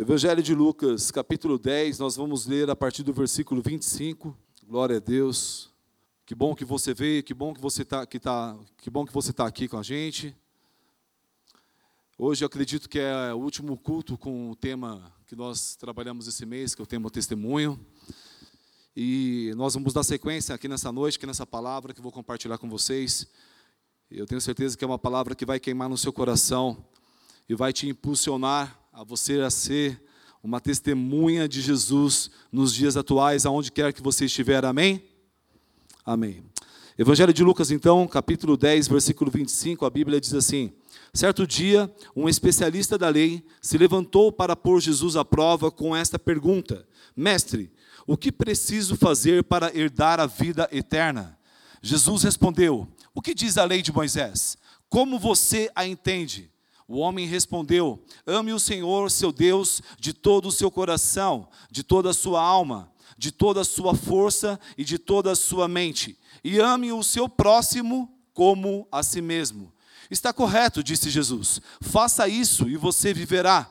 Evangelho de Lucas, capítulo 10, nós vamos ler a partir do versículo 25. Glória a Deus. Que bom que você veio, que bom que você está que tá, que bom que você tá aqui com a gente. Hoje eu acredito que é o último culto com o tema que nós trabalhamos esse mês, que é o tema testemunho. E nós vamos dar sequência aqui nessa noite, aqui nessa palavra que eu vou compartilhar com vocês. Eu tenho certeza que é uma palavra que vai queimar no seu coração e vai te impulsionar a você a ser uma testemunha de Jesus nos dias atuais, aonde quer que você estiver. Amém? Amém. Evangelho de Lucas, então, capítulo 10, versículo 25, a Bíblia diz assim: Certo dia, um especialista da lei se levantou para pôr Jesus à prova com esta pergunta: Mestre, o que preciso fazer para herdar a vida eterna? Jesus respondeu: O que diz a lei de Moisés? Como você a entende? O homem respondeu: Ame o Senhor, seu Deus, de todo o seu coração, de toda a sua alma, de toda a sua força e de toda a sua mente, e ame o seu próximo como a si mesmo. Está correto, disse Jesus. Faça isso e você viverá.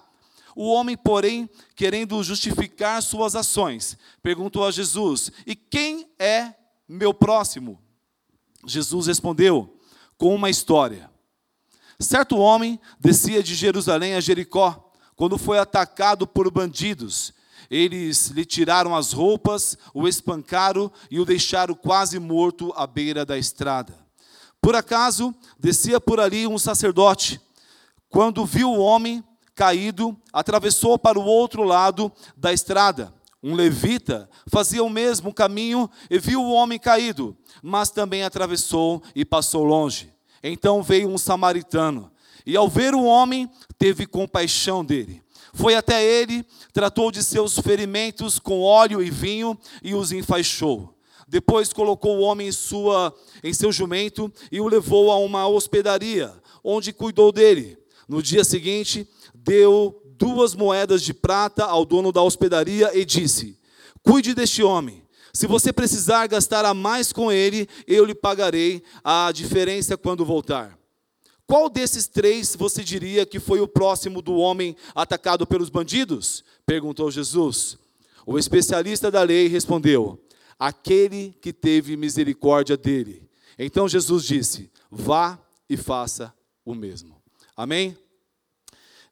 O homem, porém, querendo justificar suas ações, perguntou a Jesus: E quem é meu próximo? Jesus respondeu com uma história. Certo homem descia de Jerusalém a Jericó, quando foi atacado por bandidos. Eles lhe tiraram as roupas, o espancaram e o deixaram quase morto à beira da estrada. Por acaso, descia por ali um sacerdote. Quando viu o homem caído, atravessou para o outro lado da estrada. Um levita fazia o mesmo caminho e viu o homem caído, mas também atravessou e passou longe. Então veio um samaritano, e ao ver o homem, teve compaixão dele. Foi até ele, tratou de seus ferimentos com óleo e vinho e os enfaixou. Depois colocou o homem em, sua, em seu jumento e o levou a uma hospedaria, onde cuidou dele. No dia seguinte, deu duas moedas de prata ao dono da hospedaria e disse: Cuide deste homem. Se você precisar gastar a mais com ele, eu lhe pagarei a diferença quando voltar. Qual desses três você diria que foi o próximo do homem atacado pelos bandidos? perguntou Jesus. O especialista da lei respondeu: Aquele que teve misericórdia dele. Então Jesus disse: Vá e faça o mesmo. Amém?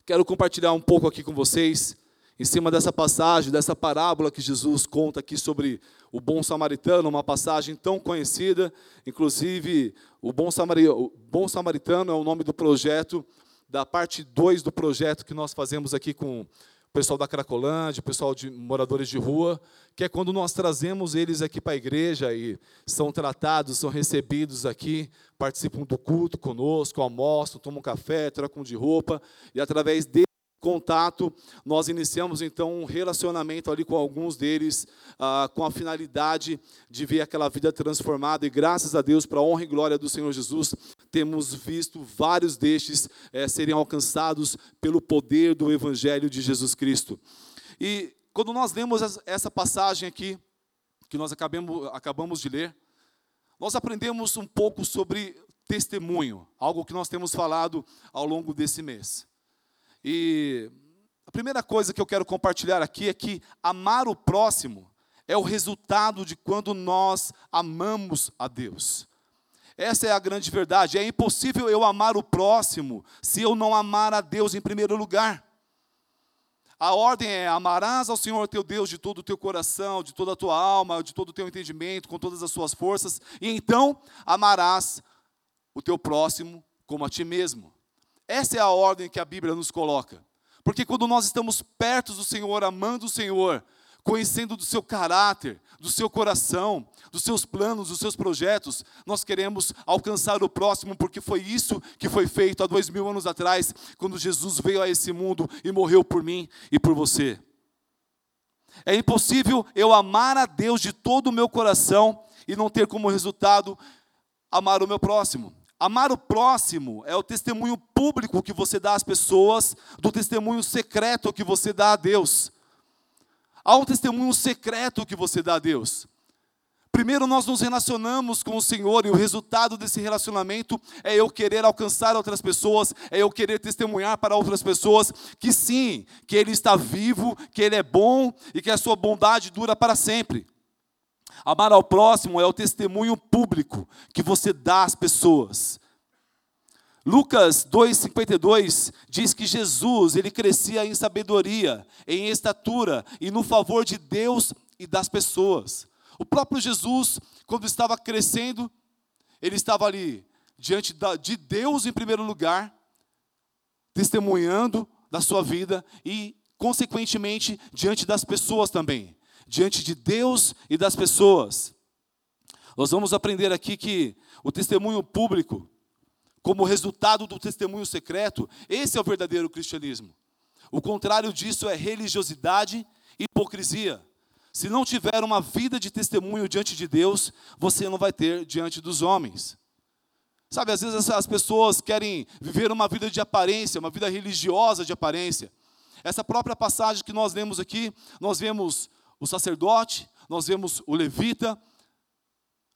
Quero compartilhar um pouco aqui com vocês em cima dessa passagem, dessa parábola que Jesus conta aqui sobre o bom samaritano, uma passagem tão conhecida, inclusive o bom, o bom samaritano é o nome do projeto, da parte 2 do projeto que nós fazemos aqui com o pessoal da Cracolândia, o pessoal de moradores de rua, que é quando nós trazemos eles aqui para a igreja e são tratados, são recebidos aqui, participam do culto conosco, almoçam, tomam café, trocam de roupa, e através de contato, nós iniciamos então um relacionamento ali com alguns deles, ah, com a finalidade de ver aquela vida transformada, e graças a Deus, para a honra e glória do Senhor Jesus, temos visto vários destes eh, serem alcançados pelo poder do Evangelho de Jesus Cristo. E quando nós lemos essa passagem aqui, que nós acabamos, acabamos de ler, nós aprendemos um pouco sobre testemunho, algo que nós temos falado ao longo desse mês. E a primeira coisa que eu quero compartilhar aqui é que amar o próximo é o resultado de quando nós amamos a Deus. Essa é a grande verdade. É impossível eu amar o próximo se eu não amar a Deus em primeiro lugar. A ordem é: amarás ao Senhor teu Deus de todo o teu coração, de toda a tua alma, de todo o teu entendimento, com todas as suas forças, e então amarás o teu próximo como a ti mesmo. Essa é a ordem que a Bíblia nos coloca. Porque quando nós estamos perto do Senhor, amando o Senhor, conhecendo do seu caráter, do seu coração, dos seus planos, dos seus projetos, nós queremos alcançar o próximo, porque foi isso que foi feito há dois mil anos atrás, quando Jesus veio a esse mundo e morreu por mim e por você. É impossível eu amar a Deus de todo o meu coração e não ter como resultado amar o meu próximo. Amar o próximo é o testemunho público que você dá às pessoas, do testemunho secreto que você dá a Deus. Há um testemunho secreto que você dá a Deus. Primeiro nós nos relacionamos com o Senhor e o resultado desse relacionamento é eu querer alcançar outras pessoas, é eu querer testemunhar para outras pessoas que sim, que Ele está vivo, que Ele é bom e que a sua bondade dura para sempre. Amar ao próximo é o testemunho público que você dá às pessoas. Lucas 2:52 diz que Jesus, ele crescia em sabedoria, em estatura e no favor de Deus e das pessoas. O próprio Jesus, quando estava crescendo, ele estava ali diante de Deus em primeiro lugar, testemunhando da sua vida e consequentemente diante das pessoas também diante de Deus e das pessoas. Nós vamos aprender aqui que o testemunho público, como resultado do testemunho secreto, esse é o verdadeiro cristianismo. O contrário disso é religiosidade e hipocrisia. Se não tiver uma vida de testemunho diante de Deus, você não vai ter diante dos homens. Sabe, às vezes as pessoas querem viver uma vida de aparência, uma vida religiosa de aparência. Essa própria passagem que nós lemos aqui, nós vemos o sacerdote, nós vemos o levita,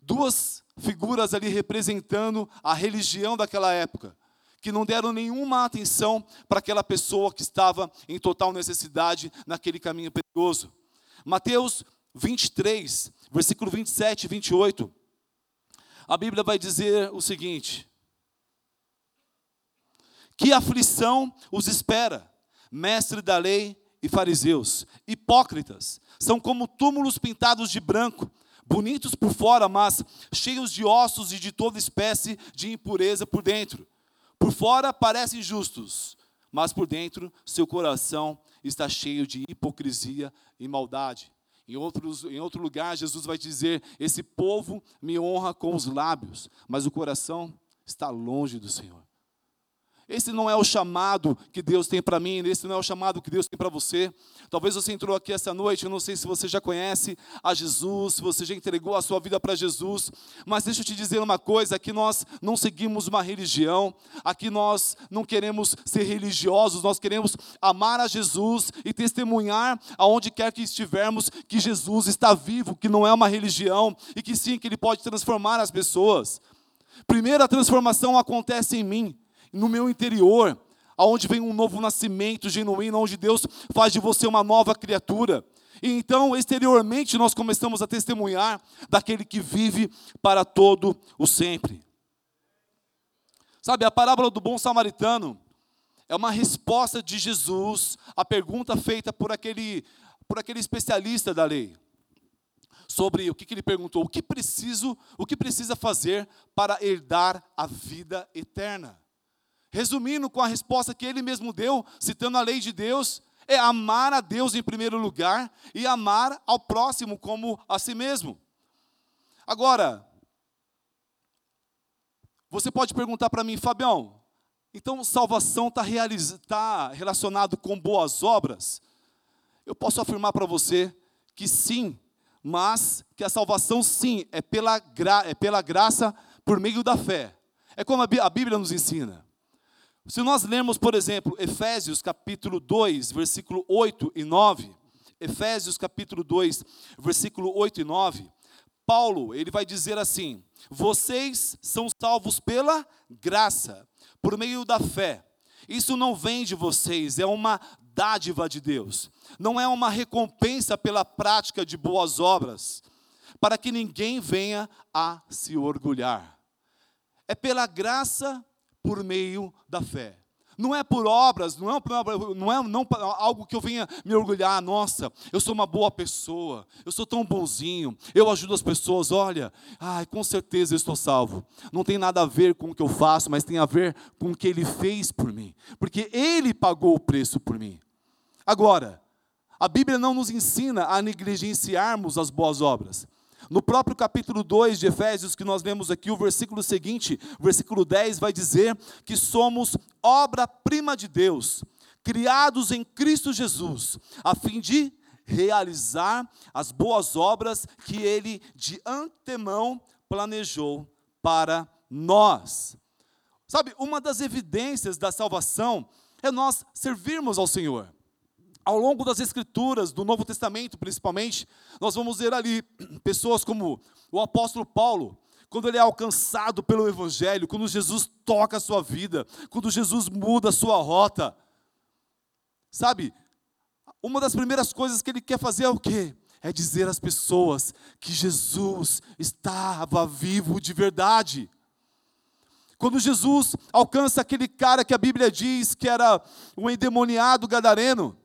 duas figuras ali representando a religião daquela época, que não deram nenhuma atenção para aquela pessoa que estava em total necessidade naquele caminho perigoso. Mateus 23, versículo 27 e 28. A Bíblia vai dizer o seguinte: Que aflição os espera, mestre da lei e fariseus, hipócritas, são como túmulos pintados de branco, bonitos por fora, mas cheios de ossos e de toda espécie de impureza por dentro. Por fora parecem justos, mas por dentro seu coração está cheio de hipocrisia e maldade. Em, outros, em outro lugar, Jesus vai dizer: Esse povo me honra com os lábios, mas o coração está longe do Senhor. Esse não é o chamado que Deus tem para mim, esse não é o chamado que Deus tem para você. Talvez você entrou aqui essa noite, eu não sei se você já conhece a Jesus, se você já entregou a sua vida para Jesus, mas deixa eu te dizer uma coisa: aqui nós não seguimos uma religião, aqui nós não queremos ser religiosos, nós queremos amar a Jesus e testemunhar aonde quer que estivermos que Jesus está vivo, que não é uma religião e que sim, que Ele pode transformar as pessoas. Primeiro, a transformação acontece em mim no meu interior, aonde vem um novo nascimento genuíno, onde Deus faz de você uma nova criatura. E então, exteriormente, nós começamos a testemunhar daquele que vive para todo o sempre. Sabe, a parábola do bom samaritano é uma resposta de Jesus à pergunta feita por aquele, por aquele especialista da lei. Sobre o que, que ele perguntou, o que preciso, o que precisa fazer para herdar a vida eterna? Resumindo com a resposta que ele mesmo deu, citando a lei de Deus, é amar a Deus em primeiro lugar e amar ao próximo como a si mesmo. Agora, você pode perguntar para mim, Fabião, então salvação está tá relacionado com boas obras? Eu posso afirmar para você que sim, mas que a salvação sim é pela, é pela graça por meio da fé. É como a Bíblia nos ensina. Se nós lermos, por exemplo, Efésios capítulo 2, versículo 8 e 9, Efésios capítulo 2, versículo 8 e 9, Paulo, ele vai dizer assim: Vocês são salvos pela graça, por meio da fé. Isso não vem de vocês, é uma dádiva de Deus. Não é uma recompensa pela prática de boas obras, para que ninguém venha a se orgulhar. É pela graça por meio da fé. Não é por obras, não é, não é não, algo que eu venha me orgulhar, nossa, eu sou uma boa pessoa, eu sou tão bonzinho, eu ajudo as pessoas, olha, ai, com certeza eu estou salvo. Não tem nada a ver com o que eu faço, mas tem a ver com o que ele fez por mim, porque ele pagou o preço por mim. Agora, a Bíblia não nos ensina a negligenciarmos as boas obras. No próprio capítulo 2 de Efésios, que nós lemos aqui, o versículo seguinte, versículo 10, vai dizer que somos obra-prima de Deus, criados em Cristo Jesus, a fim de realizar as boas obras que ele de antemão planejou para nós. Sabe, uma das evidências da salvação é nós servirmos ao Senhor. Ao longo das Escrituras, do Novo Testamento principalmente, nós vamos ver ali pessoas como o apóstolo Paulo, quando ele é alcançado pelo Evangelho, quando Jesus toca a sua vida, quando Jesus muda a sua rota. Sabe, uma das primeiras coisas que ele quer fazer é o quê? É dizer às pessoas que Jesus estava vivo de verdade. Quando Jesus alcança aquele cara que a Bíblia diz que era um endemoniado gadareno,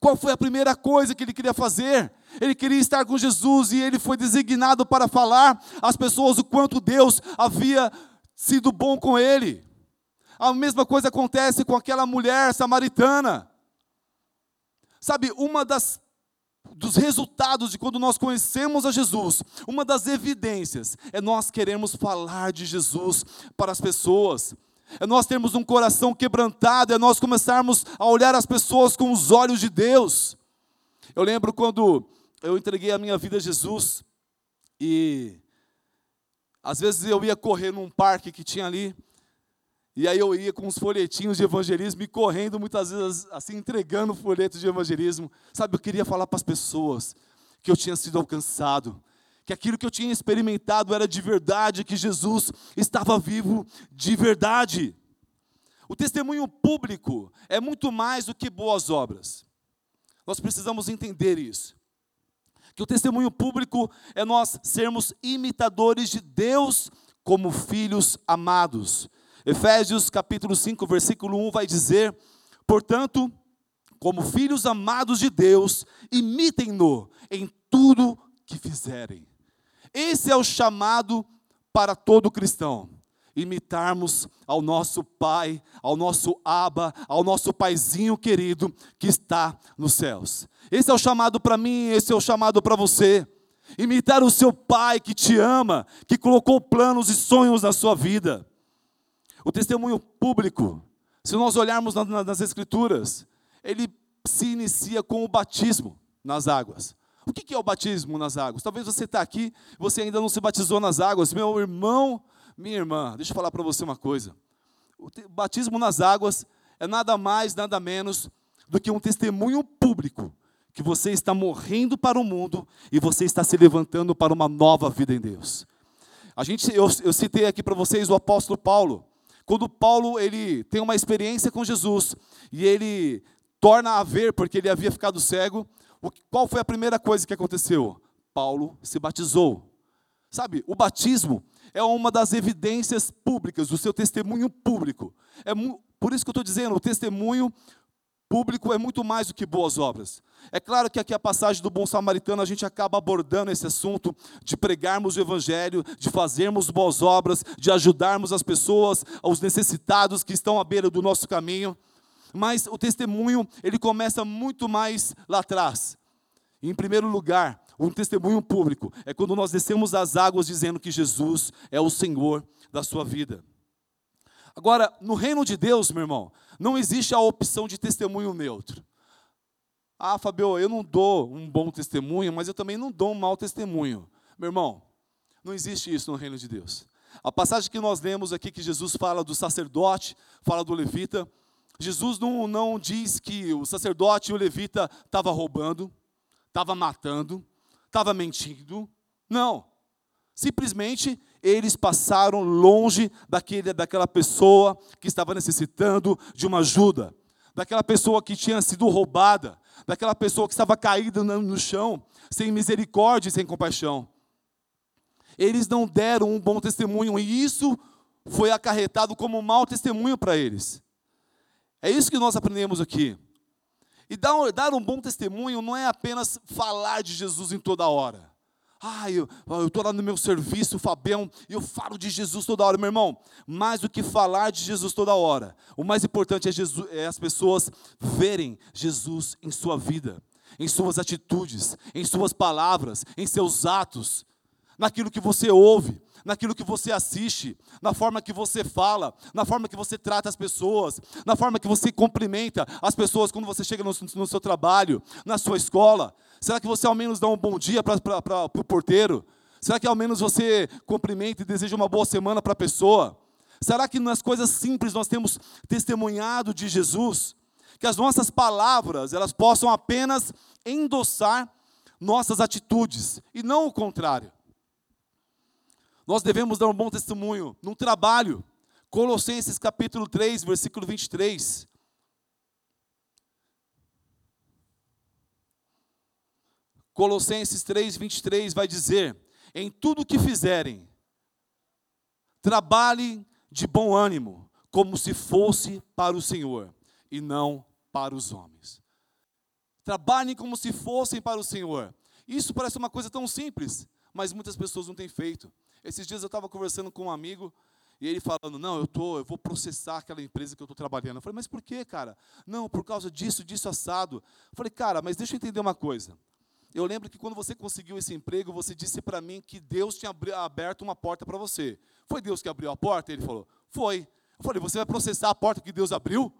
qual foi a primeira coisa que ele queria fazer? Ele queria estar com Jesus e ele foi designado para falar às pessoas o quanto Deus havia sido bom com ele. A mesma coisa acontece com aquela mulher samaritana. Sabe, uma das dos resultados de quando nós conhecemos a Jesus, uma das evidências é nós queremos falar de Jesus para as pessoas. É nós termos um coração quebrantado, é nós começarmos a olhar as pessoas com os olhos de Deus. Eu lembro quando eu entreguei a minha vida a Jesus e às vezes eu ia correr num parque que tinha ali, e aí eu ia com os folhetinhos de evangelismo e correndo muitas vezes assim, entregando folhetos de evangelismo. Sabe, eu queria falar para as pessoas que eu tinha sido alcançado, que aquilo que eu tinha experimentado era de verdade, que Jesus estava vivo de verdade. O testemunho público é muito mais do que boas obras. Nós precisamos entender isso. Que o testemunho público é nós sermos imitadores de Deus como filhos amados. Efésios capítulo 5, versículo 1 vai dizer: Portanto, como filhos amados de Deus, imitem-no em tudo que fizerem. Esse é o chamado para todo cristão. Imitarmos ao nosso Pai, ao nosso Aba, ao nosso Paizinho querido que está nos céus. Esse é o chamado para mim, esse é o chamado para você. Imitar o seu Pai que te ama, que colocou planos e sonhos na sua vida. O testemunho público, se nós olharmos nas Escrituras, ele se inicia com o batismo nas águas. O que é o batismo nas águas? Talvez você está aqui, você ainda não se batizou nas águas. Meu irmão, minha irmã, deixa eu falar para você uma coisa. O batismo nas águas é nada mais, nada menos do que um testemunho público que você está morrendo para o mundo e você está se levantando para uma nova vida em Deus. A gente, eu, eu citei aqui para vocês o apóstolo Paulo. Quando Paulo ele tem uma experiência com Jesus e ele torna a ver porque ele havia ficado cego, qual foi a primeira coisa que aconteceu? Paulo se batizou. Sabe, o batismo é uma das evidências públicas, do seu testemunho público. É por isso que eu estou dizendo, o testemunho público é muito mais do que boas obras. É claro que aqui a passagem do bom samaritano a gente acaba abordando esse assunto de pregarmos o evangelho, de fazermos boas obras, de ajudarmos as pessoas, os necessitados que estão à beira do nosso caminho. Mas o testemunho, ele começa muito mais lá atrás. Em primeiro lugar, um testemunho público é quando nós descemos as águas dizendo que Jesus é o Senhor da sua vida. Agora, no reino de Deus, meu irmão, não existe a opção de testemunho neutro. Ah, Fabio, eu não dou um bom testemunho, mas eu também não dou um mau testemunho. Meu irmão, não existe isso no reino de Deus. A passagem que nós lemos aqui, que Jesus fala do sacerdote, fala do levita, Jesus não, não diz que o sacerdote e o levita estavam roubando, estava matando, estava mentindo. Não. Simplesmente eles passaram longe daquele, daquela pessoa que estava necessitando de uma ajuda, daquela pessoa que tinha sido roubada, daquela pessoa que estava caída no chão, sem misericórdia e sem compaixão. Eles não deram um bom testemunho e isso foi acarretado como um mau testemunho para eles. É isso que nós aprendemos aqui. E dar, um bom testemunho não é apenas falar de Jesus em toda hora. Ah, eu estou lá no meu serviço, Fabião, e eu falo de Jesus toda hora. Meu irmão, mais do que falar de Jesus toda hora, o mais importante é, Jesus, é as pessoas verem Jesus em sua vida, em suas atitudes, em suas palavras, em seus atos. naquilo que você ouve, naquilo que você assiste, na forma que você fala, na forma que você trata as pessoas, na forma que você cumprimenta as pessoas quando você chega no, no seu trabalho, na sua escola. Será que você ao menos dá um bom dia para o porteiro? Será que ao menos você cumprimenta e deseja uma boa semana para a pessoa? Será que nas coisas simples nós temos testemunhado de Jesus? Que as nossas palavras, elas possam apenas endossar nossas atitudes e não o contrário. Nós devemos dar um bom testemunho no trabalho. Colossenses capítulo 3, versículo 23. Colossenses 3, 23 vai dizer: Em tudo que fizerem, trabalhem de bom ânimo, como se fosse para o Senhor e não para os homens. Trabalhem como se fossem para o Senhor. Isso parece uma coisa tão simples, mas muitas pessoas não têm feito. Esses dias eu estava conversando com um amigo e ele falando, não, eu tô, eu vou processar aquela empresa que eu estou trabalhando. Eu falei, mas por que, cara? Não, por causa disso, disso assado. Eu falei, cara, mas deixa eu entender uma coisa. Eu lembro que quando você conseguiu esse emprego, você disse para mim que Deus tinha aberto uma porta para você. Foi Deus que abriu a porta? Ele falou, foi. Eu falei, você vai processar a porta que Deus abriu?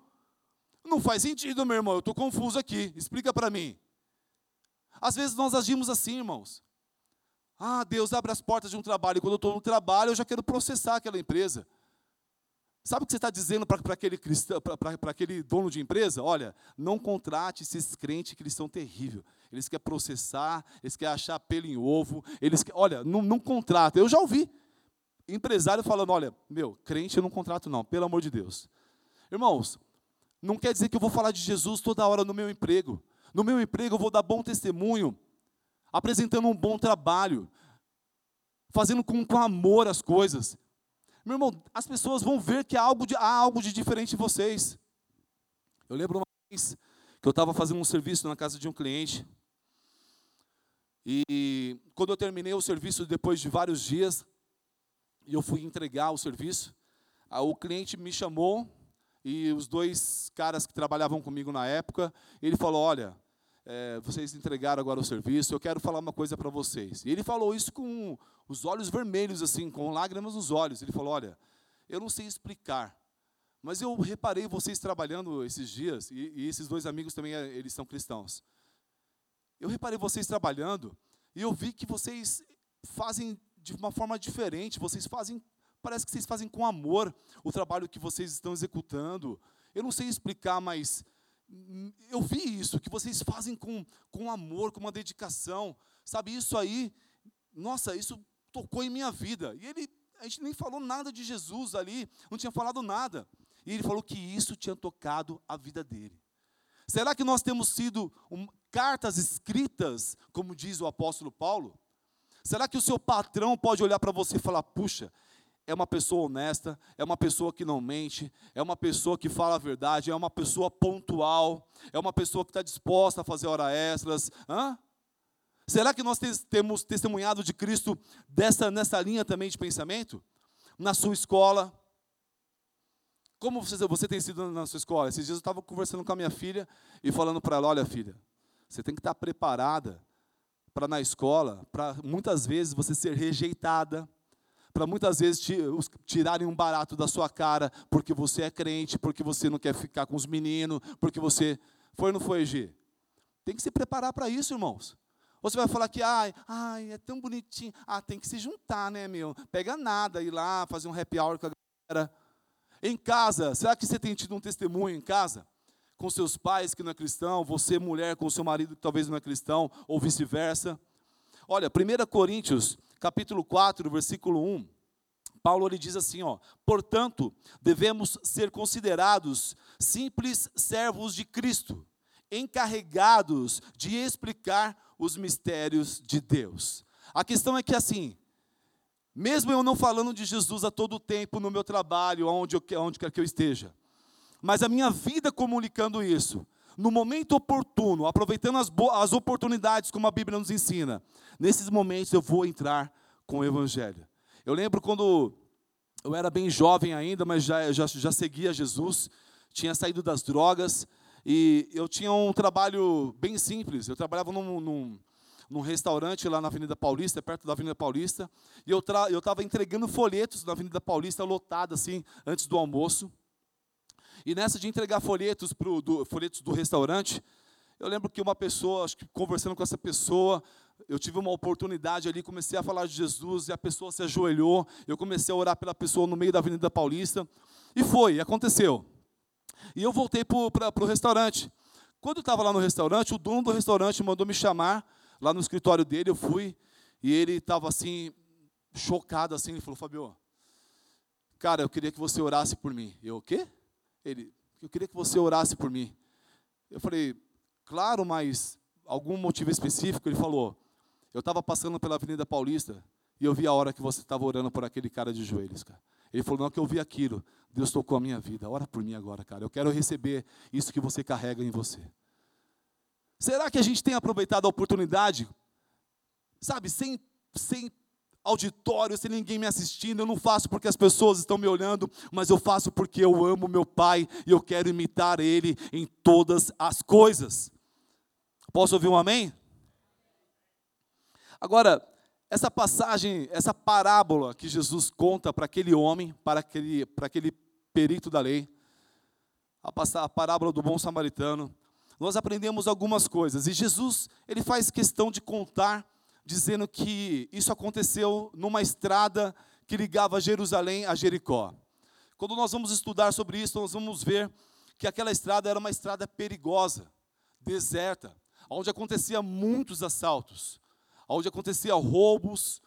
Não faz sentido, meu irmão, eu estou confuso aqui. Explica para mim. Às vezes nós agimos assim, irmãos. Ah, Deus abre as portas de um trabalho. Quando eu estou no trabalho, eu já quero processar aquela empresa. Sabe o que você está dizendo para aquele, aquele dono de empresa? Olha, não contrate esses crentes que eles são terríveis. Eles querem processar, eles querem achar pelo em ovo. Eles querem, olha, não, não contrata. Eu já ouvi empresário falando: olha, meu, crente eu não contrato, não, pelo amor de Deus. Irmãos, não quer dizer que eu vou falar de Jesus toda hora no meu emprego. No meu emprego eu vou dar bom testemunho apresentando um bom trabalho, fazendo com, com amor as coisas. Meu irmão, as pessoas vão ver que há algo de, há algo de diferente em vocês. Eu lembro uma vez que eu estava fazendo um serviço na casa de um cliente. E quando eu terminei o serviço, depois de vários dias, e eu fui entregar o serviço, o cliente me chamou e os dois caras que trabalhavam comigo na época, ele falou: Olha, é, vocês entregaram agora o serviço, eu quero falar uma coisa para vocês. E ele falou isso com os olhos vermelhos, assim, com lágrimas nos olhos. Ele falou: Olha, eu não sei explicar, mas eu reparei vocês trabalhando esses dias, e, e esses dois amigos também, é, eles são cristãos. Eu reparei vocês trabalhando, e eu vi que vocês fazem de uma forma diferente, vocês fazem, parece que vocês fazem com amor o trabalho que vocês estão executando. Eu não sei explicar, mas eu vi isso, que vocês fazem com, com amor, com uma dedicação. Sabe, isso aí, nossa, isso tocou em minha vida. E ele, a gente nem falou nada de Jesus ali, não tinha falado nada. E ele falou que isso tinha tocado a vida dele. Será que nós temos sido um, cartas escritas, como diz o apóstolo Paulo? Será que o seu patrão pode olhar para você e falar: puxa, é uma pessoa honesta, é uma pessoa que não mente, é uma pessoa que fala a verdade, é uma pessoa pontual, é uma pessoa que está disposta a fazer hora extras. Hã? Será que nós temos testemunhado de Cristo dessa, nessa linha também de pensamento? Na sua escola? Como você, você tem sido na sua escola? Esses dias eu estava conversando com a minha filha e falando para ela: olha, filha, você tem que estar preparada para na escola, para muitas vezes você ser rejeitada para muitas vezes tirarem um barato da sua cara porque você é crente, porque você não quer ficar com os meninos, porque você. Foi ou não foi, G? Tem que se preparar para isso, irmãos. Ou você vai falar que, ai, ai, é tão bonitinho. Ah, tem que se juntar, né, meu? Pega nada, ir lá, fazer um happy hour com a galera. Em casa, será que você tem tido um testemunho em casa? Com seus pais que não é cristão, você, mulher, com seu marido que talvez não é cristão, ou vice-versa. Olha, 1 Coríntios capítulo 4, versículo 1, Paulo ele diz assim, ó: "Portanto, devemos ser considerados simples servos de Cristo, encarregados de explicar os mistérios de Deus." A questão é que assim, mesmo eu não falando de Jesus a todo tempo no meu trabalho, onde, eu, onde quer que eu esteja, mas a minha vida comunicando isso, no momento oportuno, aproveitando as, as oportunidades como a Bíblia nos ensina, nesses momentos eu vou entrar com o Evangelho. Eu lembro quando eu era bem jovem ainda, mas já, já, já seguia Jesus, tinha saído das drogas, e eu tinha um trabalho bem simples. Eu trabalhava num, num, num restaurante lá na Avenida Paulista, perto da Avenida Paulista, e eu estava entregando folhetos na Avenida Paulista, lotada assim, antes do almoço. E nessa de entregar folhetos, pro, do, folhetos do restaurante, eu lembro que uma pessoa, acho que conversando com essa pessoa, eu tive uma oportunidade ali, comecei a falar de Jesus e a pessoa se ajoelhou. Eu comecei a orar pela pessoa no meio da Avenida Paulista. E foi, aconteceu. E eu voltei para o restaurante. Quando eu estava lá no restaurante, o dono do restaurante mandou me chamar lá no escritório dele. Eu fui e ele estava assim, chocado assim. Ele falou: Fabio, cara, eu queria que você orasse por mim. Eu, o quê? Ele, eu queria que você orasse por mim. Eu falei, claro, mas algum motivo específico? Ele falou, eu estava passando pela Avenida Paulista e eu vi a hora que você estava orando por aquele cara de joelhos, cara. Ele falou, não, que eu vi aquilo, Deus tocou a minha vida. Ora por mim agora, cara. Eu quero receber isso que você carrega em você. Será que a gente tem aproveitado a oportunidade, sabe, sem, sem auditório, sem ninguém me assistindo, eu não faço porque as pessoas estão me olhando, mas eu faço porque eu amo meu Pai e eu quero imitar Ele em todas as coisas. Posso ouvir um amém? Agora, essa passagem, essa parábola que Jesus conta para aquele homem, para aquele, para aquele perito da lei, a, parábola do bom samaritano, nós aprendemos algumas coisas. E Jesus, ele faz questão de contar dizendo que isso aconteceu numa estrada que ligava Jerusalém a Jericó. Quando nós vamos estudar sobre isso, nós vamos ver que aquela estrada era uma estrada perigosa, deserta, onde acontecia muitos assaltos, onde acontecia roubos,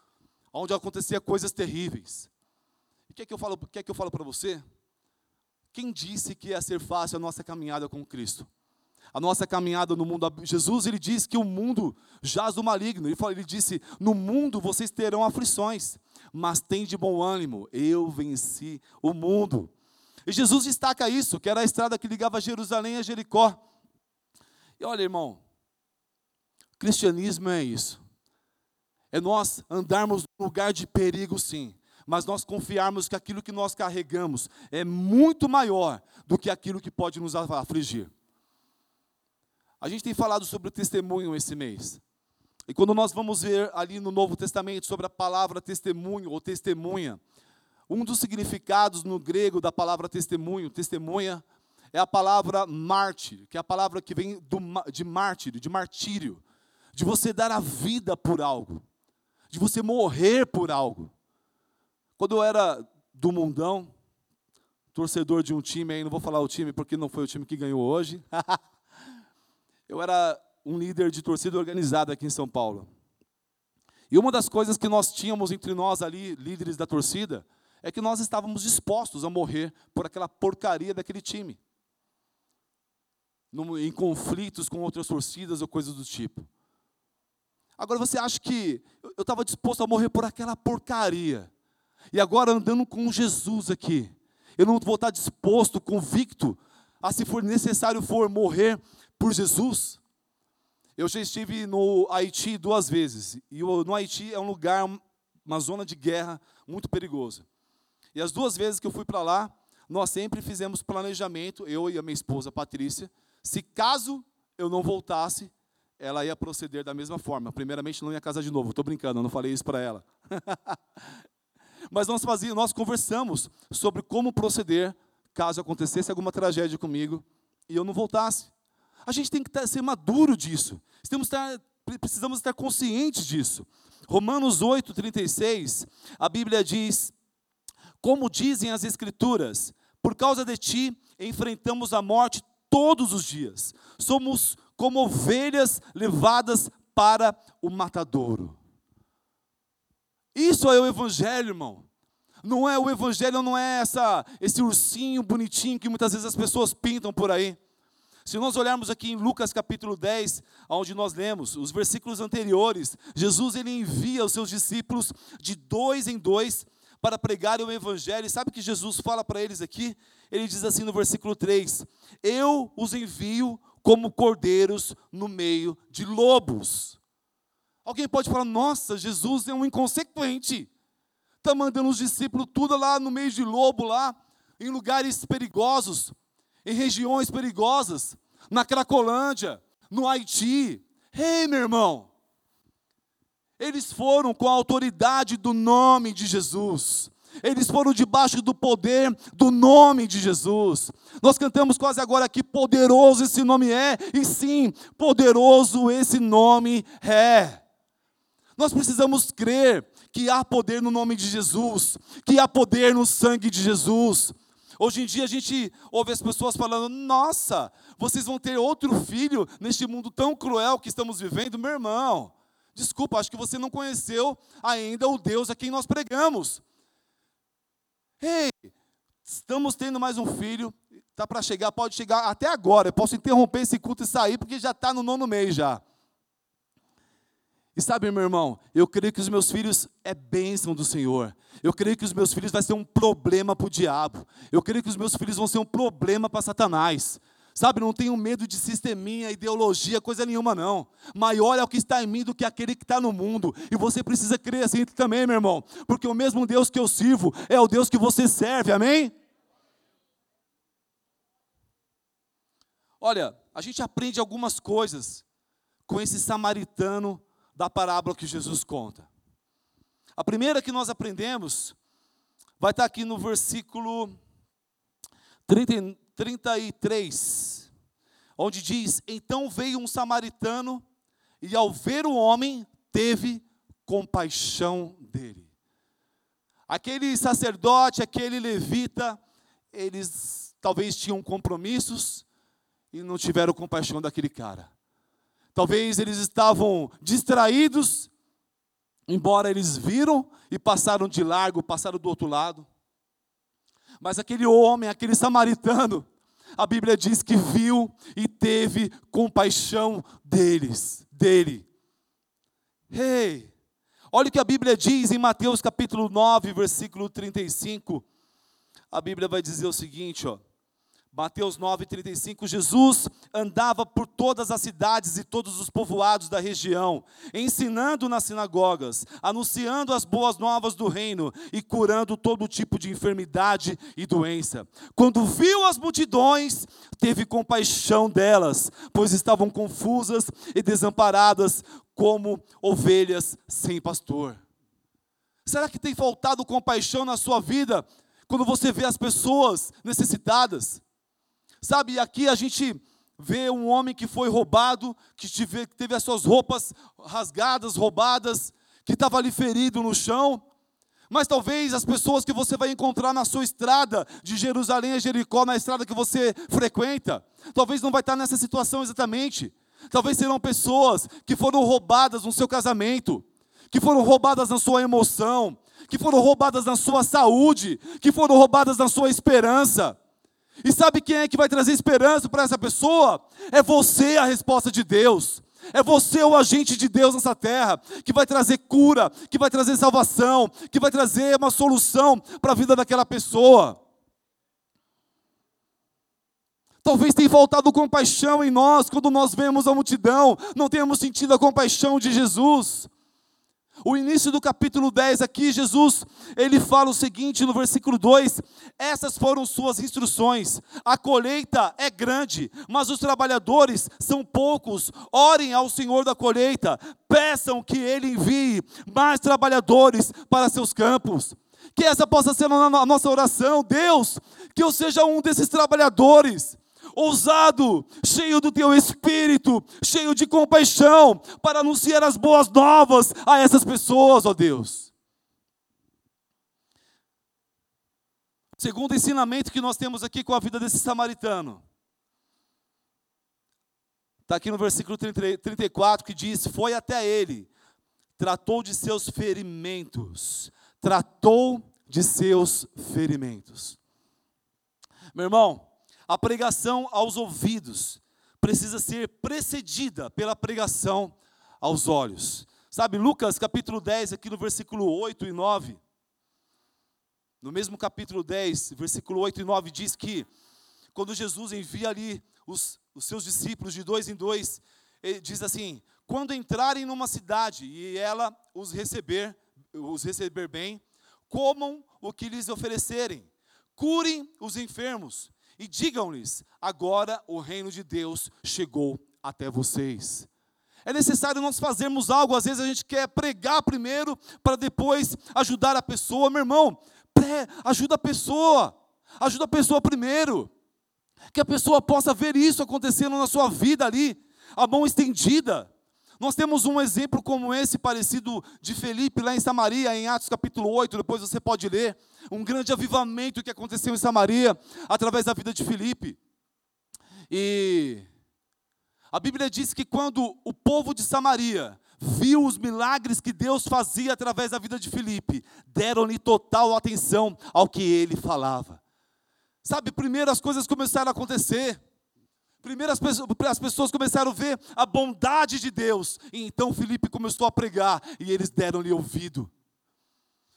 onde acontecia coisas terríveis. O que é que eu falo, que é que eu falo para você? Quem disse que ia ser fácil a nossa caminhada com Cristo? A nossa caminhada no mundo. Jesus ele diz que o mundo jaz do maligno. Ele, ele disse: No mundo vocês terão aflições, mas tem de bom ânimo, eu venci o mundo. E Jesus destaca isso, que era a estrada que ligava Jerusalém a Jericó. E olha, irmão, cristianismo é isso. É nós andarmos num lugar de perigo, sim, mas nós confiarmos que aquilo que nós carregamos é muito maior do que aquilo que pode nos afligir. A gente tem falado sobre o testemunho esse mês. E quando nós vamos ver ali no Novo Testamento sobre a palavra testemunho ou testemunha, um dos significados no grego da palavra testemunho, testemunha, é a palavra mártir, que é a palavra que vem do, de mártir, de martírio, de você dar a vida por algo, de você morrer por algo. Quando eu era do mundão, torcedor de um time aí, não vou falar o time porque não foi o time que ganhou hoje. eu era um líder de torcida organizada aqui em São Paulo. E uma das coisas que nós tínhamos entre nós ali, líderes da torcida, é que nós estávamos dispostos a morrer por aquela porcaria daquele time. em conflitos com outras torcidas ou coisas do tipo. Agora você acha que eu estava disposto a morrer por aquela porcaria. E agora andando com Jesus aqui, eu não vou estar disposto, convicto, a se for necessário for morrer por Jesus. Eu já estive no Haiti duas vezes. E no Haiti é um lugar, uma zona de guerra muito perigosa. E as duas vezes que eu fui para lá, nós sempre fizemos planejamento, eu e a minha esposa Patrícia, se caso eu não voltasse, ela ia proceder da mesma forma. Primeiramente, não ia casar de novo. Estou brincando, eu não falei isso para ela. Mas nós fazíamos, nós conversamos sobre como proceder caso acontecesse alguma tragédia comigo e eu não voltasse. A gente tem que ser maduro disso. Estar, precisamos estar conscientes disso. Romanos 8, 36, a Bíblia diz: Como dizem as Escrituras, por causa de ti enfrentamos a morte todos os dias. Somos como ovelhas levadas para o matadouro. Isso é o Evangelho, irmão. Não é o Evangelho, não é essa, esse ursinho bonitinho que muitas vezes as pessoas pintam por aí. Se nós olharmos aqui em Lucas capítulo 10, onde nós lemos os versículos anteriores, Jesus ele envia os seus discípulos de dois em dois para pregarem o evangelho. E sabe o que Jesus fala para eles aqui? Ele diz assim no versículo 3: Eu os envio como cordeiros no meio de lobos. Alguém pode falar: Nossa, Jesus é um inconsequente. Está mandando os discípulos tudo lá no meio de lobo, lá, em lugares perigosos em regiões perigosas, na Cracolândia, no Haiti. Ei, meu irmão, Eles foram com a autoridade do nome de Jesus. Eles foram debaixo do poder do nome de Jesus. Nós cantamos quase agora aqui, poderoso esse nome é, e sim, poderoso esse nome é. Nós precisamos crer que há poder no nome de Jesus, que há poder no sangue de Jesus. Hoje em dia a gente ouve as pessoas falando: nossa, vocês vão ter outro filho neste mundo tão cruel que estamos vivendo. Meu irmão, desculpa, acho que você não conheceu ainda o Deus a quem nós pregamos. Ei, estamos tendo mais um filho, está para chegar, pode chegar até agora. Eu posso interromper esse culto e sair, porque já está no nono mês já. E sabe, meu irmão, eu creio que os meus filhos é bênção do Senhor. Eu creio que os meus filhos vai ser um problema para o diabo. Eu creio que os meus filhos vão ser um problema para Satanás. Sabe, não tenho medo de sisteminha, ideologia, coisa nenhuma, não. Maior é o que está em mim do que aquele que está no mundo. E você precisa crer assim também, meu irmão. Porque o mesmo Deus que eu sirvo é o Deus que você serve, amém? Olha, a gente aprende algumas coisas com esse samaritano da parábola que Jesus conta. A primeira que nós aprendemos vai estar aqui no versículo 30, 33, onde diz: Então veio um samaritano e, ao ver o homem, teve compaixão dele. Aquele sacerdote, aquele levita, eles talvez tinham compromissos e não tiveram compaixão daquele cara. Talvez eles estavam distraídos, embora eles viram e passaram de largo, passaram do outro lado. Mas aquele homem, aquele samaritano, a Bíblia diz que viu e teve compaixão deles, dele. Ei, hey, olha o que a Bíblia diz em Mateus capítulo 9, versículo 35. A Bíblia vai dizer o seguinte, ó. Mateus 9,35, Jesus andava por todas as cidades e todos os povoados da região, ensinando nas sinagogas, anunciando as boas novas do reino e curando todo tipo de enfermidade e doença. Quando viu as multidões, teve compaixão delas, pois estavam confusas e desamparadas como ovelhas sem pastor. Será que tem faltado compaixão na sua vida quando você vê as pessoas necessitadas? Sabe, aqui a gente vê um homem que foi roubado, que teve as suas roupas rasgadas, roubadas, que estava ali ferido no chão. Mas talvez as pessoas que você vai encontrar na sua estrada de Jerusalém a Jericó, na estrada que você frequenta, talvez não vai estar nessa situação exatamente. Talvez serão pessoas que foram roubadas no seu casamento, que foram roubadas na sua emoção, que foram roubadas na sua saúde, que foram roubadas na sua esperança. E sabe quem é que vai trazer esperança para essa pessoa? É você a resposta de Deus. É você o agente de Deus nessa terra, que vai trazer cura, que vai trazer salvação, que vai trazer uma solução para a vida daquela pessoa. Talvez tenha faltado compaixão em nós quando nós vemos a multidão, não tenhamos sentido a compaixão de Jesus. O início do capítulo 10 aqui, Jesus, ele fala o seguinte no versículo 2: Essas foram suas instruções. A colheita é grande, mas os trabalhadores são poucos. Orem ao Senhor da colheita, peçam que ele envie mais trabalhadores para seus campos. Que essa possa ser a nossa oração, Deus, que eu seja um desses trabalhadores ousado, cheio do teu espírito, cheio de compaixão, para anunciar as boas novas a essas pessoas, ó Deus. Segundo ensinamento que nós temos aqui com a vida desse samaritano. Está aqui no versículo 34 que diz: Foi até ele, tratou de seus ferimentos. Tratou de seus ferimentos. Meu irmão, a pregação aos ouvidos precisa ser precedida pela pregação aos olhos. Sabe, Lucas capítulo 10, aqui no versículo 8 e 9. No mesmo capítulo 10, versículo 8 e 9, diz que quando Jesus envia ali os, os seus discípulos de dois em dois, ele diz assim: quando entrarem numa cidade e ela os receber, os receber bem, comam o que lhes oferecerem, curem os enfermos, e digam-lhes: agora o reino de Deus chegou até vocês. É necessário nós fazermos algo. Às vezes a gente quer pregar primeiro para depois ajudar a pessoa. Meu irmão, pré, ajuda a pessoa. Ajuda a pessoa primeiro. Que a pessoa possa ver isso acontecendo na sua vida ali, a mão estendida. Nós temos um exemplo como esse, parecido de Felipe, lá em Samaria, em Atos capítulo 8, depois você pode ler. Um grande avivamento que aconteceu em Samaria, através da vida de Felipe. E a Bíblia diz que quando o povo de Samaria viu os milagres que Deus fazia através da vida de Felipe, deram-lhe total atenção ao que ele falava. Sabe, primeiro as coisas começaram a acontecer. Primeiro as pessoas, as pessoas começaram a ver a bondade de Deus. E então Felipe começou a pregar e eles deram-lhe ouvido.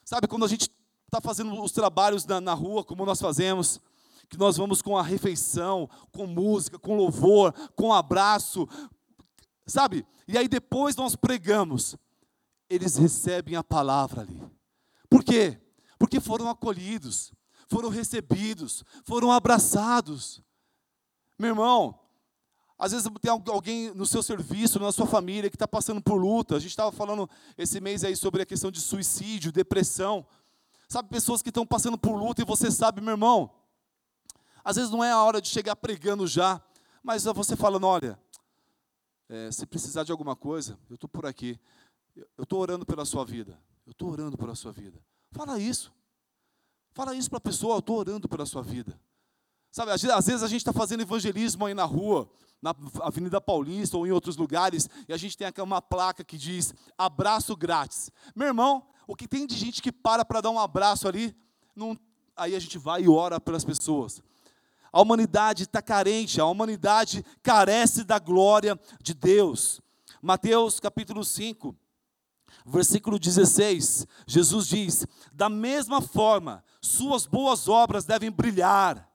Sabe, quando a gente está fazendo os trabalhos na, na rua, como nós fazemos, que nós vamos com a refeição, com música, com louvor, com abraço, sabe? E aí depois nós pregamos, eles recebem a palavra ali. Por quê? Porque foram acolhidos, foram recebidos, foram abraçados. Meu irmão, às vezes tem alguém no seu serviço, na sua família, que está passando por luta. A gente estava falando esse mês aí sobre a questão de suicídio, depressão. Sabe, pessoas que estão passando por luta e você sabe, meu irmão, às vezes não é a hora de chegar pregando já, mas você falando, olha, é, se precisar de alguma coisa, eu estou por aqui. Eu estou orando pela sua vida. Eu estou orando pela sua vida. Fala isso. Fala isso para a pessoa, eu estou orando pela sua vida. Sabe, às vezes a gente está fazendo evangelismo aí na rua, na Avenida Paulista ou em outros lugares, e a gente tem aqui uma placa que diz abraço grátis. Meu irmão, o que tem de gente que para para dar um abraço ali, não, aí a gente vai e ora pelas pessoas. A humanidade está carente, a humanidade carece da glória de Deus. Mateus capítulo 5, versículo 16, Jesus diz: Da mesma forma, suas boas obras devem brilhar,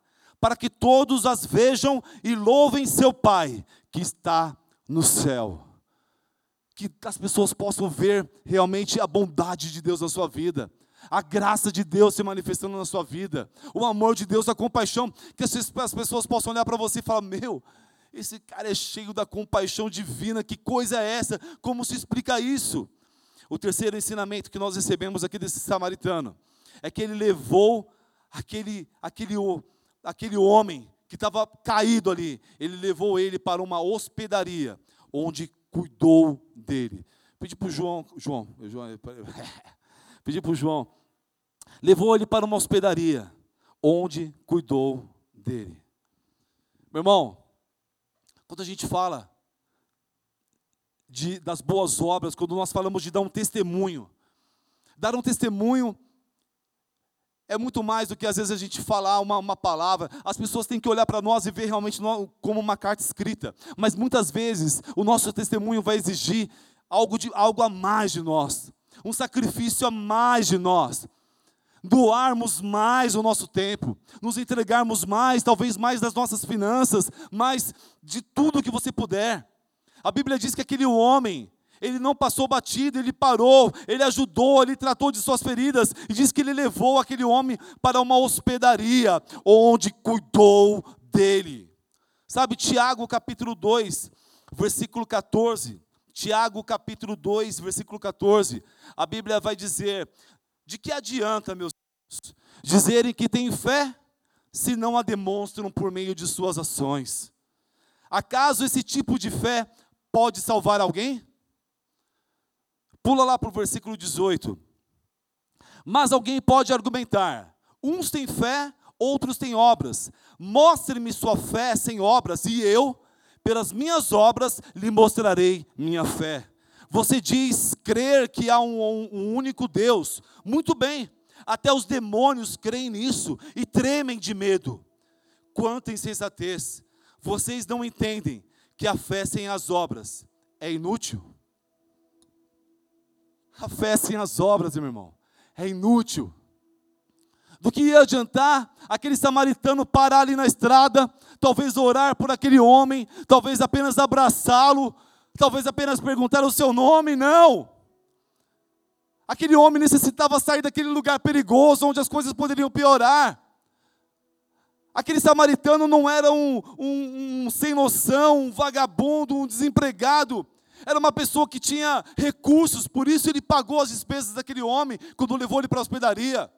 para que todos as vejam e louvem seu Pai que está no céu. Que as pessoas possam ver realmente a bondade de Deus na sua vida, a graça de Deus se manifestando na sua vida, o amor de Deus, a compaixão, que as pessoas possam olhar para você e falar: Meu, esse cara é cheio da compaixão divina, que coisa é essa? Como se explica isso? O terceiro ensinamento que nós recebemos aqui desse samaritano é que ele levou aquele, aquele, aquele homem que estava caído ali, ele levou ele para uma hospedaria, onde cuidou dele. Pedi para o João, João, João pedi para o João, levou ele para uma hospedaria, onde cuidou dele. Meu irmão, quando a gente fala de, das boas obras, quando nós falamos de dar um testemunho. Dar um testemunho é muito mais do que às vezes a gente falar uma, uma palavra. As pessoas têm que olhar para nós e ver realmente como uma carta escrita. Mas muitas vezes o nosso testemunho vai exigir algo, de, algo a mais de nós, um sacrifício a mais de nós. Doarmos mais o nosso tempo, nos entregarmos mais, talvez mais das nossas finanças, mais de tudo que você puder. A Bíblia diz que aquele homem, ele não passou batido, ele parou, ele ajudou, ele tratou de suas feridas, e diz que ele levou aquele homem para uma hospedaria, onde cuidou dele. Sabe, Tiago capítulo 2, versículo 14. Tiago capítulo 2, versículo 14. A Bíblia vai dizer: De que adianta, meus filhos, dizerem que têm fé, se não a demonstram por meio de suas ações? Acaso esse tipo de fé pode salvar alguém? Pula lá para o versículo 18. Mas alguém pode argumentar: uns têm fé, outros têm obras. Mostre-me sua fé sem obras, e eu, pelas minhas obras, lhe mostrarei minha fé. Você diz crer que há um, um, único Deus. Muito bem, até os demônios creem nisso e tremem de medo. Quanta insensatez! Vocês não entendem que a fé sem as obras é inútil. A fé sem as obras, meu irmão, é inútil. Do que ia adiantar aquele samaritano parar ali na estrada, talvez orar por aquele homem, talvez apenas abraçá-lo, talvez apenas perguntar o seu nome? Não. Aquele homem necessitava sair daquele lugar perigoso onde as coisas poderiam piorar. Aquele samaritano não era um, um, um sem noção, um vagabundo, um desempregado. Era uma pessoa que tinha recursos, por isso ele pagou as despesas daquele homem quando levou ele para a hospedaria.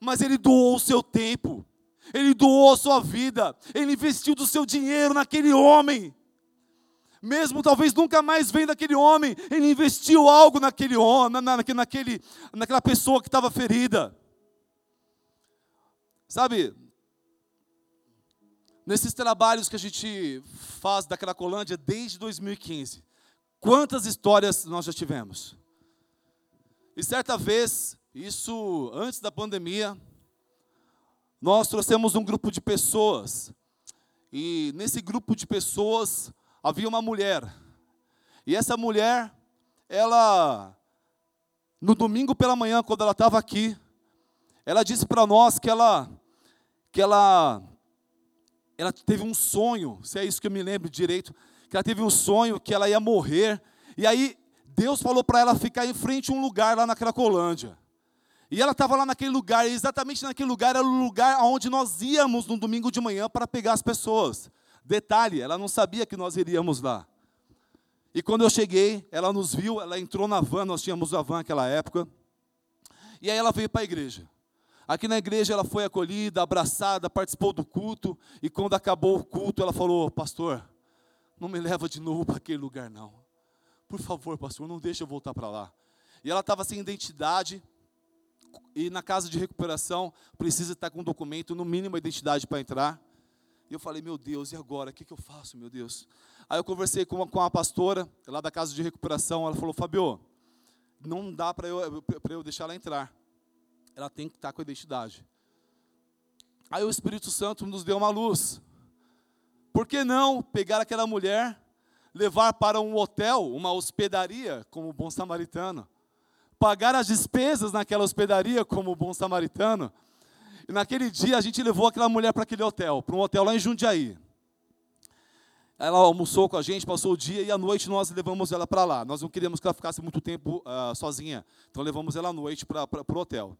Mas ele doou o seu tempo, ele doou a sua vida, ele investiu do seu dinheiro naquele homem. Mesmo talvez nunca mais vendo aquele homem, ele investiu algo naquele homem, na, naquele, naquela pessoa que estava ferida. Sabe, nesses trabalhos que a gente faz da Cracolândia desde 2015, quantas histórias nós já tivemos? E certa vez, isso antes da pandemia, nós trouxemos um grupo de pessoas. E nesse grupo de pessoas havia uma mulher. E essa mulher, ela, no domingo pela manhã, quando ela estava aqui, ela disse para nós que ela, que ela ela teve um sonho, se é isso que eu me lembro direito, que ela teve um sonho que ela ia morrer, e aí Deus falou para ela ficar em frente a um lugar lá na Cracolândia. E ela estava lá naquele lugar, e exatamente naquele lugar era o lugar onde nós íamos no domingo de manhã para pegar as pessoas. Detalhe, ela não sabia que nós iríamos lá. E quando eu cheguei, ela nos viu, ela entrou na van, nós tínhamos a van naquela época. E aí ela veio para a igreja. Aqui na igreja ela foi acolhida, abraçada, participou do culto. E quando acabou o culto, ela falou: Pastor, não me leva de novo para aquele lugar, não. Por favor, pastor, não deixe eu voltar para lá. E ela estava sem identidade. E na casa de recuperação precisa estar com documento, no mínimo a identidade para entrar. E eu falei, meu Deus, e agora? O que, que eu faço, meu Deus? Aí eu conversei com, com a pastora lá da casa de recuperação. Ela falou, Fabio, não dá para eu, eu deixar ela entrar ela tem que estar com a identidade. Aí o Espírito Santo nos deu uma luz. Por que não pegar aquela mulher, levar para um hotel, uma hospedaria, como bom samaritano, pagar as despesas naquela hospedaria, como bom samaritano? E naquele dia a gente levou aquela mulher para aquele hotel, para um hotel lá em Jundiaí. Ela almoçou com a gente, passou o dia e à noite nós levamos ela para lá. Nós não queríamos que ela ficasse muito tempo uh, sozinha, então levamos ela à noite para o hotel.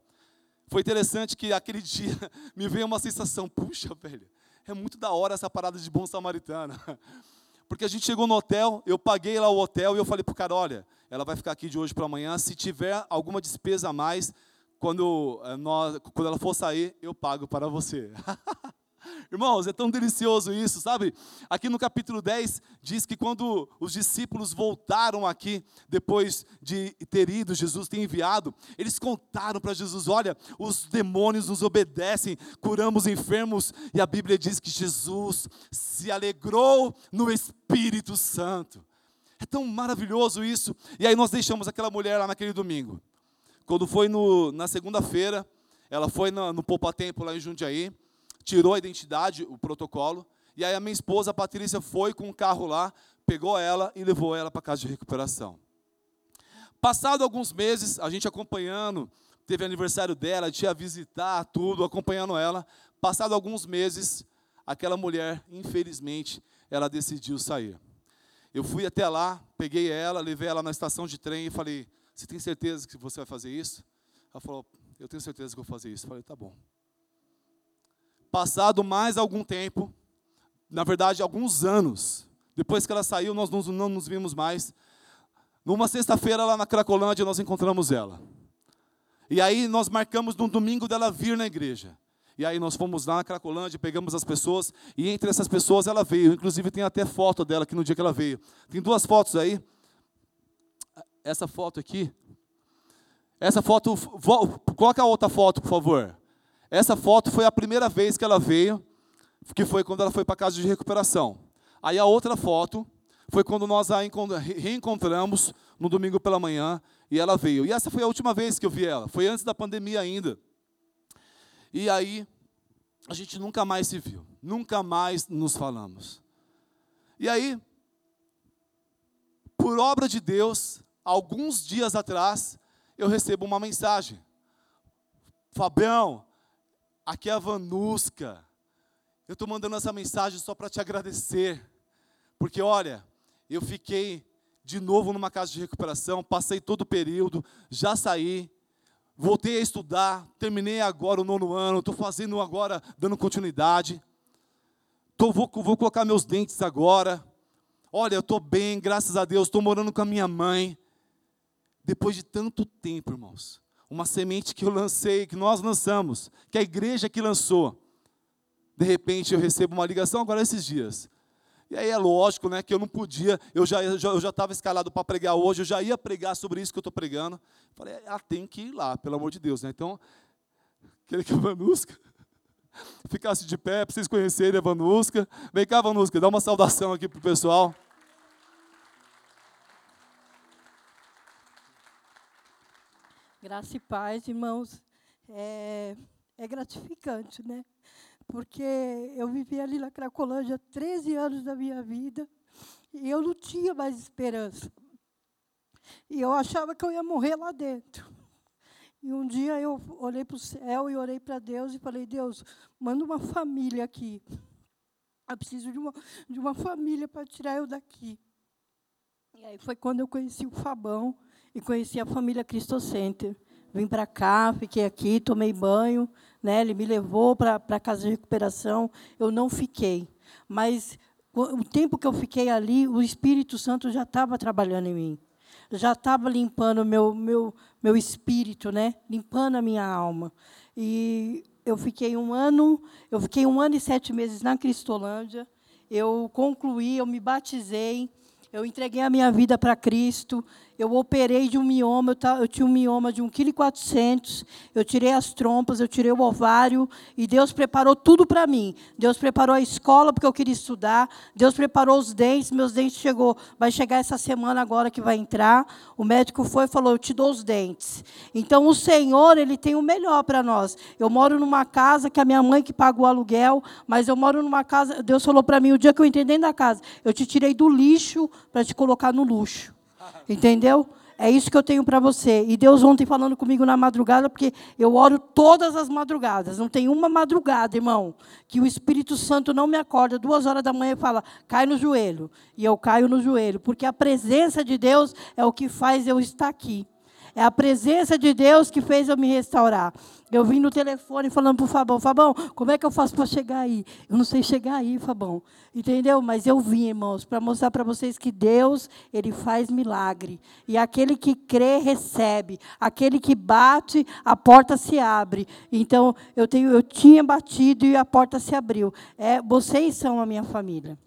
Foi interessante que aquele dia me veio uma sensação, puxa, velho, é muito da hora essa parada de bom samaritano. Porque a gente chegou no hotel, eu paguei lá o hotel e eu falei pro cara, olha, ela vai ficar aqui de hoje para amanhã, se tiver alguma despesa a mais, quando, eh, nós, quando ela for sair, eu pago para você. Irmãos, é tão delicioso isso, sabe? Aqui no capítulo 10 diz que quando os discípulos voltaram aqui, depois de ter ido, Jesus ter enviado, eles contaram para Jesus: olha, os demônios nos obedecem, curamos enfermos, e a Bíblia diz que Jesus se alegrou no Espírito Santo. É tão maravilhoso isso. E aí nós deixamos aquela mulher lá naquele domingo. Quando foi no, na segunda-feira, ela foi no, no Poupa Tempo lá em Jundiaí tirou a identidade, o protocolo, e aí a minha esposa, a Patrícia, foi com o carro lá, pegou ela e levou ela para casa de recuperação. Passado alguns meses, a gente acompanhando, teve aniversário dela, a gente ia visitar tudo, acompanhando ela. Passado alguns meses, aquela mulher, infelizmente, ela decidiu sair. Eu fui até lá, peguei ela, levei ela na estação de trem e falei: Você tem certeza que você vai fazer isso? Ela falou: Eu tenho certeza que vou fazer isso. Eu falei: Tá bom. Passado mais algum tempo, na verdade, alguns anos, depois que ela saiu, nós não nos vimos mais. Numa sexta-feira, lá na Cracolândia, nós encontramos ela. E aí nós marcamos no domingo dela vir na igreja. E aí nós fomos lá na Cracolândia, pegamos as pessoas, e entre essas pessoas ela veio. Inclusive tem até foto dela aqui no dia que ela veio. Tem duas fotos aí. Essa foto aqui. Essa foto, coloca a outra foto, por favor. Essa foto foi a primeira vez que ela veio, que foi quando ela foi para a casa de recuperação. Aí a outra foto foi quando nós a reencontramos no domingo pela manhã e ela veio. E essa foi a última vez que eu vi ela, foi antes da pandemia ainda. E aí a gente nunca mais se viu, nunca mais nos falamos. E aí, por obra de Deus, alguns dias atrás, eu recebo uma mensagem. Fabião, Aqui é a Vanusca. Eu estou mandando essa mensagem só para te agradecer. Porque, olha, eu fiquei de novo numa casa de recuperação, passei todo o período, já saí, voltei a estudar, terminei agora o nono ano, estou fazendo agora, dando continuidade. Tô, vou, vou colocar meus dentes agora. Olha, eu estou bem, graças a Deus, estou morando com a minha mãe. Depois de tanto tempo, irmãos, uma semente que eu lancei, que nós lançamos, que a igreja que lançou, de repente eu recebo uma ligação agora esses dias. E aí é lógico, né, que eu não podia, eu já eu já estava escalado para pregar hoje, eu já ia pregar sobre isso que eu estou pregando. Falei, ela tem que ir lá, pelo amor de Deus, né? Então, aquele que é Vanusca ficasse de pé, para vocês conhecerem a Vanusca. Vem cá, Vanusca, dá uma saudação aqui pro pessoal. Graça e paz, irmãos. É, é gratificante, né? Porque eu vivi ali na Cracolândia 13 anos da minha vida e eu não tinha mais esperança. E eu achava que eu ia morrer lá dentro. E um dia eu olhei para o céu e orei para Deus e falei: Deus, manda uma família aqui. Eu preciso de uma, de uma família para tirar eu daqui. E aí foi quando eu conheci o Fabão e conheci a família Cristo Center. Vim para cá, fiquei aqui, tomei banho, né? ele me levou para a casa de recuperação. Eu não fiquei. Mas o tempo que eu fiquei ali, o Espírito Santo já estava trabalhando em mim. Já estava limpando meu, meu, meu espírito, né? limpando a minha alma. E eu fiquei um ano, eu fiquei um ano e sete meses na Cristolândia. Eu concluí, eu me batizei, eu entreguei a minha vida para Cristo, eu operei de um mioma, eu, tinha um mioma de 1,4 kg, eu tirei as trompas, eu tirei o ovário, e Deus preparou tudo para mim. Deus preparou a escola porque eu queria estudar, Deus preparou os dentes, meus dentes chegou, vai chegar essa semana agora que vai entrar. O médico foi e falou: "Eu te dou os dentes". Então o Senhor, ele tem o melhor para nós. Eu moro numa casa que a minha mãe que paga o aluguel, mas eu moro numa casa, Deus falou para mim o dia que eu entrei dentro da casa, eu te tirei do lixo para te colocar no luxo. Entendeu? É isso que eu tenho para você. E Deus ontem falando comigo na madrugada, porque eu oro todas as madrugadas. Não tem uma madrugada, irmão, que o Espírito Santo não me acorda duas horas da manhã e fala, cai no joelho. E eu caio no joelho, porque a presença de Deus é o que faz eu estar aqui. É a presença de Deus que fez eu me restaurar. Eu vim no telefone falando para o Fabão, Fabão, como é que eu faço para chegar aí? Eu não sei chegar aí, Fabão. Entendeu? Mas eu vim, irmãos, para mostrar para vocês que Deus, Ele faz milagre. E aquele que crê, recebe. Aquele que bate, a porta se abre. Então, eu, tenho, eu tinha batido e a porta se abriu. É, vocês são a minha família.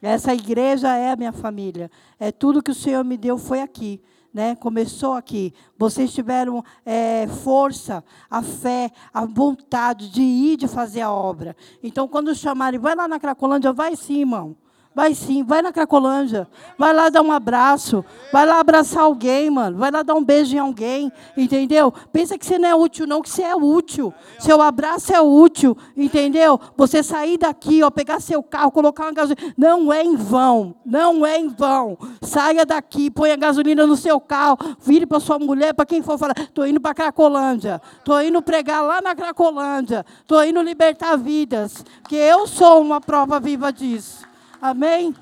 Essa igreja é a minha família. É tudo que o Senhor me deu foi aqui né, começou aqui. Vocês tiveram é, força, a fé, a vontade de ir de fazer a obra. Então, quando chamarem, vai lá na Cracolândia, vai sim, irmão. Vai sim, vai na Cracolândia. Vai lá dar um abraço. Vai lá abraçar alguém, mano. Vai lá dar um beijo em alguém. Entendeu? Pensa que você não é útil, não, que você é útil. Seu abraço é útil. Entendeu? Você sair daqui, ó, pegar seu carro, colocar uma gasolina. Não é em vão. Não é em vão. Saia daqui, põe a gasolina no seu carro. Vire para sua mulher, para quem for falar. Estou indo para Cracolândia. Estou indo pregar lá na Cracolândia. Estou indo libertar vidas. Que eu sou uma prova viva disso. Amém?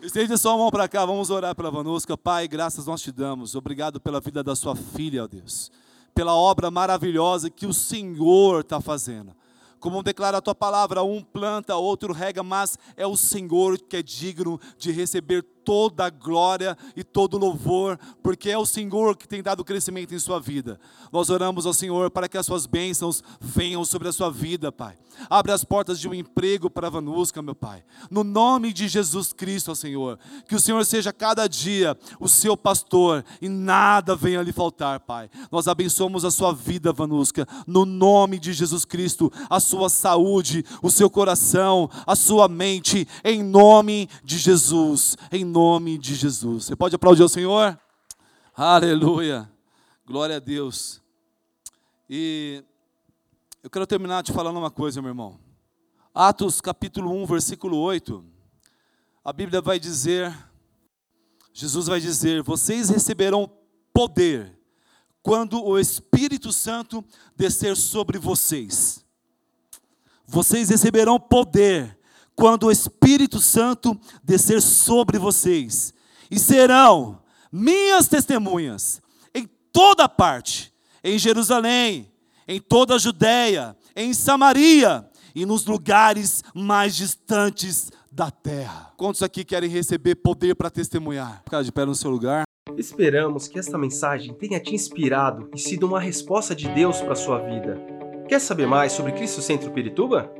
Estende sua mão para cá, vamos orar pela Vanusca. Pai, graças nós te damos. Obrigado pela vida da sua filha, ó Deus. Pela obra maravilhosa que o Senhor está fazendo. Como declara a tua palavra, um planta, outro rega, mas é o Senhor que é digno de receber toda a glória e todo o louvor, porque é o Senhor que tem dado crescimento em sua vida. Nós oramos ao Senhor para que as suas bênçãos venham sobre a sua vida, Pai. Abre as portas de um emprego para a Vanusca, meu Pai. No nome de Jesus Cristo, Senhor. Que o Senhor seja cada dia o seu pastor e nada venha lhe faltar, Pai. Nós abençoamos a sua vida, Vanusca, no nome de Jesus Cristo, a sua saúde, o seu coração, a sua mente, em nome de Jesus. Em nome nome de Jesus. Você pode aplaudir o Senhor? Aleluia. Glória a Deus. E eu quero terminar te falando uma coisa, meu irmão. Atos capítulo 1, versículo 8. A Bíblia vai dizer, Jesus vai dizer: Vocês receberão poder quando o Espírito Santo descer sobre vocês. Vocês receberão poder quando o Espírito Santo descer sobre vocês, e serão minhas testemunhas em toda parte, em Jerusalém, em toda a Judéia, em Samaria e nos lugares mais distantes da terra. Quantos aqui querem receber poder para testemunhar? Ficar de pé no seu lugar. Esperamos que esta mensagem tenha te inspirado e sido uma resposta de Deus para sua vida. Quer saber mais sobre Cristo Centro Pirituba?